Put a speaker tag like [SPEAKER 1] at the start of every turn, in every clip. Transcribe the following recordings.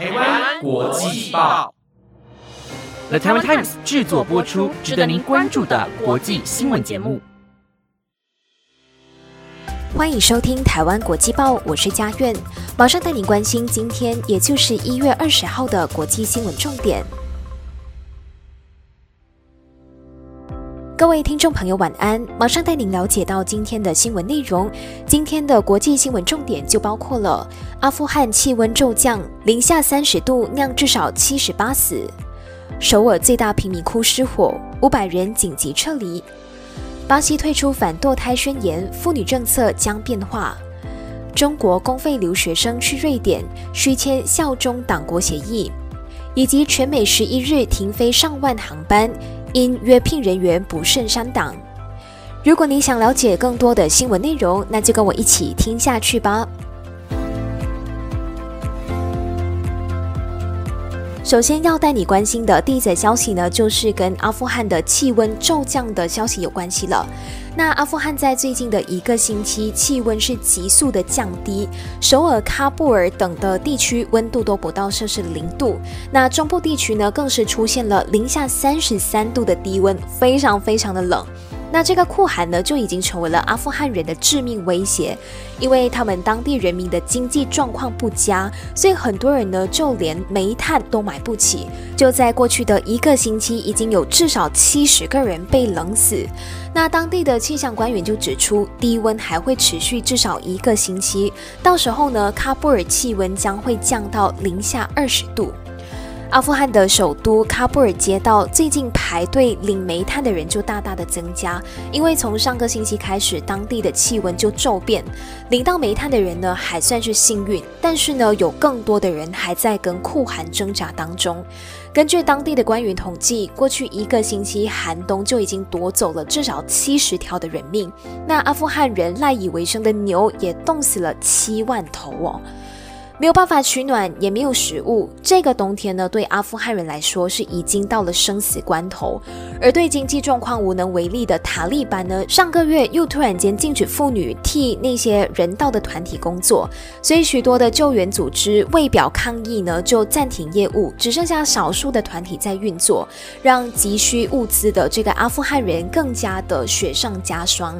[SPEAKER 1] 台湾国际报，The Taiwan Times 制作播出，值得您关注的国际新闻节目。
[SPEAKER 2] 欢迎收听《台湾国际报》，我是佳苑，马上带您关心今天，也就是一月二十号的国际新闻重点。各位听众朋友，晚安！马上带您了解到今天的新闻内容。今天的国际新闻重点就包括了：阿富汗气温骤降，零下三十度，酿至少七十八死；首尔最大贫民窟失火，五百人紧急撤离；巴西退出反堕胎宣言，妇女政策将变化；中国公费留学生去瑞典需签效忠党国协议；以及全美十一日停飞上万航班。因约聘人员不慎删档。如果你想了解更多的新闻内容，那就跟我一起听下去吧。首先要带你关心的第一则消息呢，就是跟阿富汗的气温骤降的消息有关系了。那阿富汗在最近的一个星期，气温是急速的降低，首尔、喀布尔等的地区温度都不到摄氏零度。那中部地区呢，更是出现了零下三十三度的低温，非常非常的冷。那这个酷寒呢，就已经成为了阿富汗人的致命威胁，因为他们当地人民的经济状况不佳，所以很多人呢就连煤炭都买不起。就在过去的一个星期，已经有至少七十个人被冷死。那当地的气象官员就指出，低温还会持续至少一个星期，到时候呢，喀布尔气温将会降到零下二十度。阿富汗的首都喀布尔街道最近排队领煤炭的人就大大的增加，因为从上个星期开始，当地的气温就骤变，领到煤炭的人呢还算是幸运，但是呢有更多的人还在跟酷寒挣扎当中。根据当地的官员统计，过去一个星期寒冬就已经夺走了至少七十条的人命，那阿富汗人赖以为生的牛也冻死了七万头哦。没有办法取暖，也没有食物。这个冬天呢，对阿富汗人来说是已经到了生死关头。而对经济状况无能为力的塔利班呢，上个月又突然间禁止妇女替那些人道的团体工作，所以许多的救援组织为表抗议呢，就暂停业务，只剩下少数的团体在运作，让急需物资的这个阿富汗人更加的雪上加霜。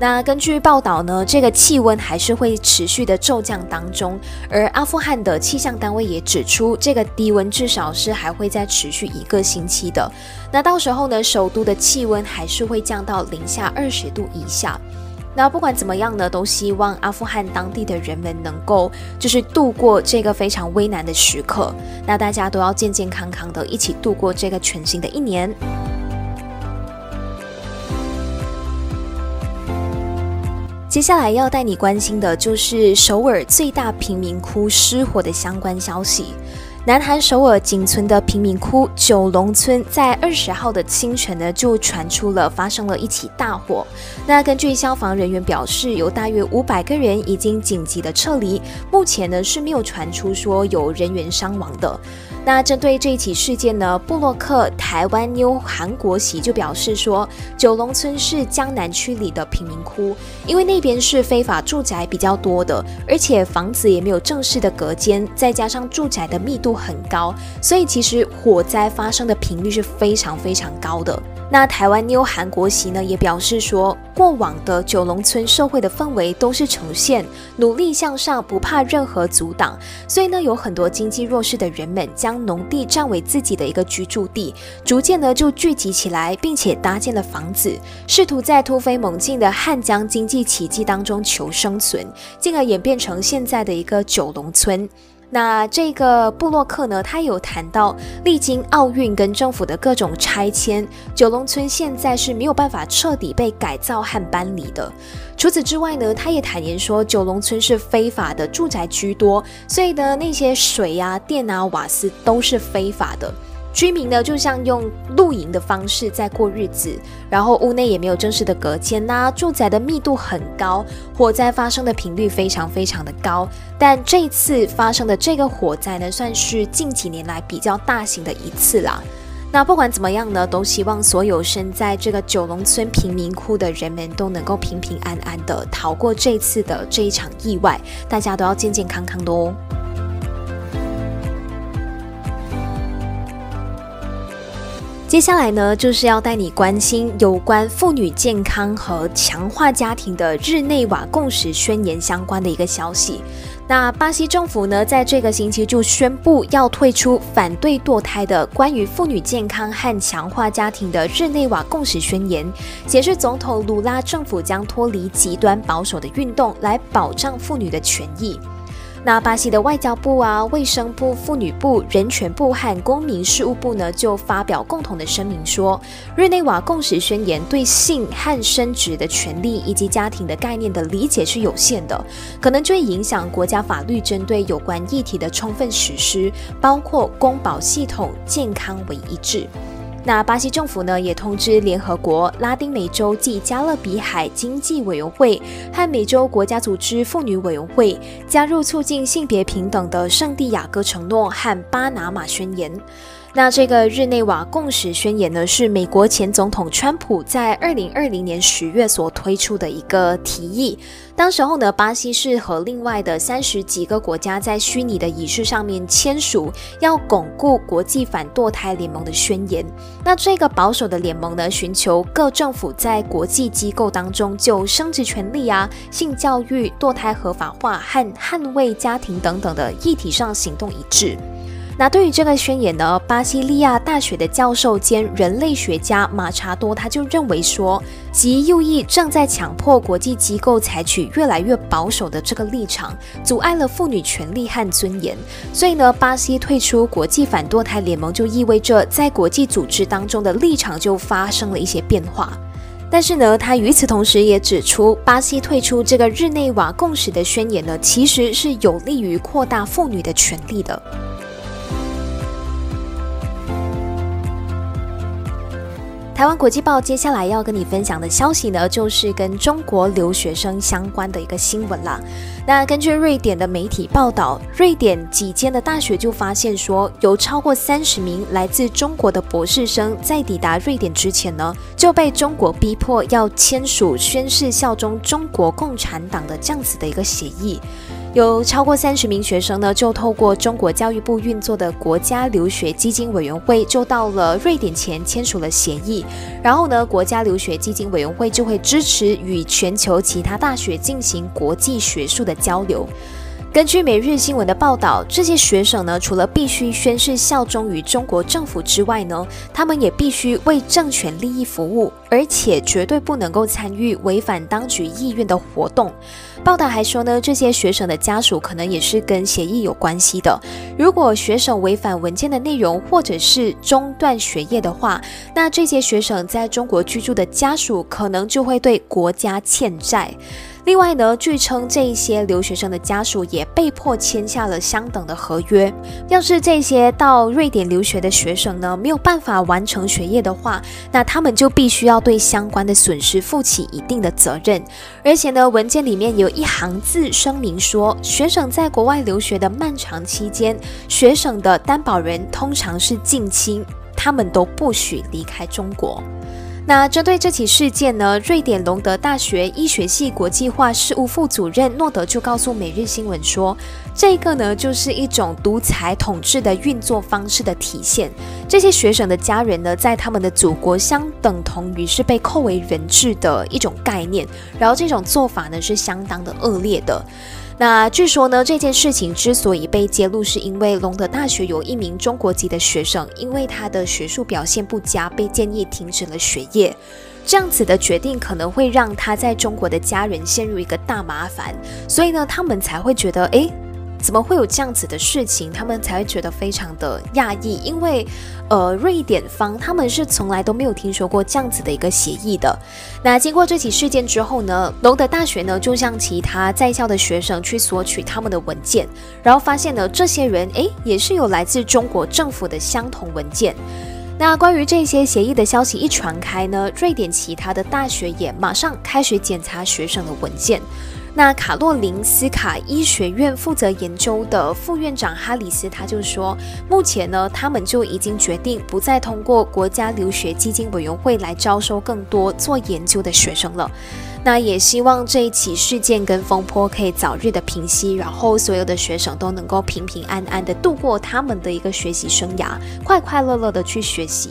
[SPEAKER 2] 那根据报道呢，这个气温还是会持续的骤降当中，而阿富汗的气象单位也指出，这个低温至少是还会再持续一个星期的。那到时候呢，首都的气温还是会降到零下二十度以下。那不管怎么样呢，都希望阿富汗当地的人们能够就是度过这个非常危难的时刻。那大家都要健健康康的，一起度过这个全新的一年。接下来要带你关心的就是首尔最大贫民窟失火的相关消息。南韩首尔仅存的贫民窟九龙村，在二十号的清晨呢，就传出了发生了一起大火。那根据消防人员表示，有大约五百个人已经紧急的撤离，目前呢是没有传出说有人员伤亡的。那针对这一起事件呢，布洛克台湾妞韩国喜就表示说，九龙村是江南区里的贫民窟，因为那边是非法住宅比较多的，而且房子也没有正式的隔间，再加上住宅的密度很高，所以其实火灾发生的频率是非常非常高的。那台湾妞韩国喜呢也表示说，过往的九龙村社会的氛围都是呈现努力向上，不怕任何阻挡，所以呢有很多经济弱势的人们将农地占为自己的一个居住地，逐渐呢就聚集起来，并且搭建了房子，试图在突飞猛进的汉江经济奇迹当中求生存，进而演变成现在的一个九龙村。那这个布洛克呢，他有谈到，历经奥运跟政府的各种拆迁，九龙村现在是没有办法彻底被改造和搬离的。除此之外呢，他也坦言说，九龙村是非法的住宅居多，所以呢，那些水啊、电啊、瓦斯都是非法的。居民呢，就像用露营的方式在过日子，然后屋内也没有正式的隔间呐，住宅的密度很高，火灾发生的频率非常非常的高。但这次发生的这个火灾呢，算是近几年来比较大型的一次啦。那不管怎么样呢，都希望所有身在这个九龙村贫民窟的人们都能够平平安安的逃过这次的这一场意外，大家都要健健康康的哦。接下来呢，就是要带你关心有关妇女健康和强化家庭的日内瓦共识宣言相关的一个消息。那巴西政府呢，在这个星期就宣布要退出反对堕胎的关于妇女健康和强化家庭的日内瓦共识宣言，显示总统鲁拉政府将脱离极端保守的运动，来保障妇女的权益。那巴西的外交部啊、卫生部、妇女部、人权部和公民事务部呢，就发表共同的声明说，日内瓦共识宣言对性和生殖的权利以及家庭的概念的理解是有限的，可能就会影响国家法律针对有关议题的充分实施，包括公保系统健康为一致。那巴西政府呢，也通知联合国、拉丁美洲及加勒比海经济委员会和美洲国家组织妇女委员会，加入促进性别平等的圣地亚哥承诺和巴拿马宣言。那这个日内瓦共识宣言呢，是美国前总统川普在二零二零年十月所推出的一个提议。当时候呢，巴西是和另外的三十几个国家在虚拟的仪式上面签署，要巩固国际反堕胎联盟的宣言。那这个保守的联盟呢，寻求各政府在国际机构当中就生殖权利啊、性教育、堕胎合法化和捍卫家庭等等的议题上行动一致。那对于这个宣言呢，巴西利亚大学的教授兼人类学家马查多他就认为说，极右翼正在强迫国际机构采取越来越保守的这个立场，阻碍了妇女权利和尊严。所以呢，巴西退出国际反堕胎联盟，就意味着在国际组织当中的立场就发生了一些变化。但是呢，他与此同时也指出，巴西退出这个日内瓦共识的宣言呢，其实是有利于扩大妇女的权利的。台湾国际报接下来要跟你分享的消息呢，就是跟中国留学生相关的一个新闻啦。那根据瑞典的媒体报道，瑞典几间的大学就发现说，有超过三十名来自中国的博士生在抵达瑞典之前呢，就被中国逼迫要签署宣誓效忠中国共产党的这样子的一个协议。有超过三十名学生呢，就透过中国教育部运作的国家留学基金委员会，就到了瑞典前签署了协议。然后呢，国家留学基金委员会就会支持与全球其他大学进行国际学术的交流。根据每日新闻的报道，这些学生呢，除了必须宣誓效忠于中国政府之外呢，他们也必须为政权利益服务，而且绝对不能够参与违反当局意愿的活动。报道还说呢，这些学生的家属可能也是跟协议有关系的。如果学生违反文件的内容，或者是中断学业的话，那这些学生在中国居住的家属可能就会对国家欠债。另外呢，据称这一些留学生的家属也被迫签下了相等的合约。要是这些到瑞典留学的学生呢没有办法完成学业的话，那他们就必须要对相关的损失负起一定的责任。而且呢，文件里面有一行字声明说，学生在国外留学的漫长期间，学生的担保人通常是近亲，他们都不许离开中国。那针对这起事件呢，瑞典隆德大学医学系国际化事务副主任诺德就告诉每日新闻说，这个呢就是一种独裁统治的运作方式的体现。这些学生的家人呢，在他们的祖国相等同于是被扣为人质的一种概念，然后这种做法呢是相当的恶劣的。那据说呢，这件事情之所以被揭露，是因为隆德大学有一名中国籍的学生，因为他的学术表现不佳，被建议停止了学业。这样子的决定可能会让他在中国的家人陷入一个大麻烦，所以呢，他们才会觉得，诶。怎么会有这样子的事情？他们才会觉得非常的讶异，因为，呃，瑞典方他们是从来都没有听说过这样子的一个协议的。那经过这起事件之后呢，隆德大学呢就向其他在校的学生去索取他们的文件，然后发现呢，这些人诶也是有来自中国政府的相同文件。那关于这些协议的消息一传开呢，瑞典其他的大学也马上开始检查学生的文件。那卡洛林斯卡医学院负责研究的副院长哈里斯他就说，目前呢，他们就已经决定不再通过国家留学基金委员会来招收更多做研究的学生了。那也希望这一起事件跟风波可以早日的平息，然后所有的学生都能够平平安安的度过他们的一个学习生涯，快快乐乐的去学习。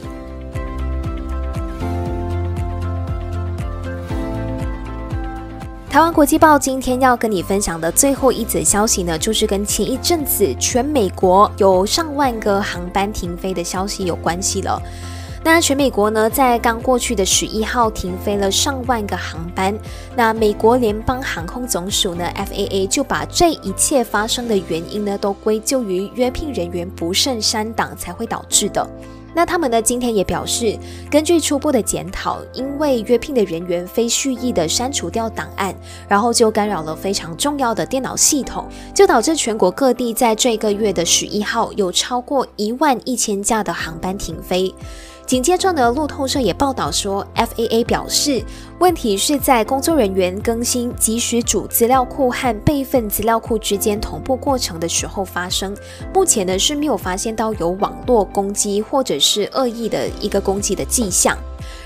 [SPEAKER 2] 台湾国际报今天要跟你分享的最后一则消息呢，就是跟前一阵子全美国有上万个航班停飞的消息有关系了。那全美国呢，在刚过去的十一号停飞了上万个航班。那美国联邦航空总署呢 （FAA） 就把这一切发生的原因呢，都归咎于约聘人员不慎删档才会导致的。那他们呢？今天也表示，根据初步的检讨，因为约聘的人员非蓄意的删除掉档案，然后就干扰了非常重要的电脑系统，就导致全国各地在这个月的十一号有超过一万一千架的航班停飞。紧接着呢，路透社也报道说，FAA 表示，问题是在工作人员更新及时主资料库和备份资料库之间同步过程的时候发生。目前呢是没有发现到有网络攻击或者是恶意的一个攻击的迹象。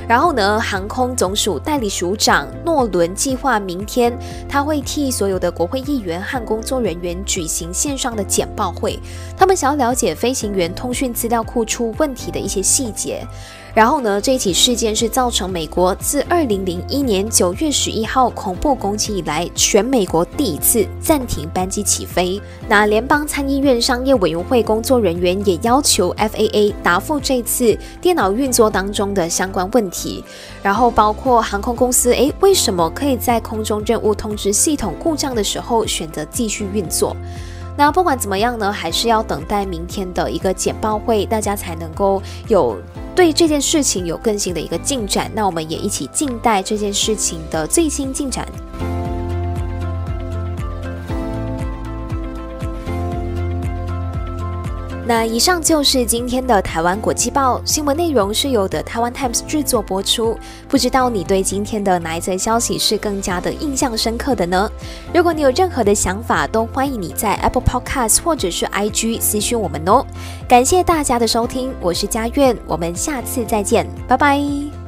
[SPEAKER 2] 然后呢，航空总署代理署长诺伦计划明天他会替所有的国会议员和工作人员举行线上的简报会，他们想要了解飞行员通讯资料库出问题的一些细节。然后呢，这起事件是造成美国自二零零一年九月十一号恐怖攻击以来，全美国第一次暂停班机起飞。那联邦参议院商业委员会工作人员也要求 FAA 答复这次电脑运作当中的相关问问题，然后包括航空公司诶为什么可以在空中任务通知系统故障的时候选择继续运作？那不管怎么样呢，还是要等待明天的一个简报会，大家才能够有。对这件事情有更新的一个进展，那我们也一起静待这件事情的最新进展。那以上就是今天的台湾国际报新闻内容，是由的台湾 Times 制作播出。不知道你对今天的哪一则消息是更加的印象深刻的呢？如果你有任何的想法，都欢迎你在 Apple Podcast 或者是 IG 私讯我们哦。感谢大家的收听，我是佳苑，我们下次再见，拜拜。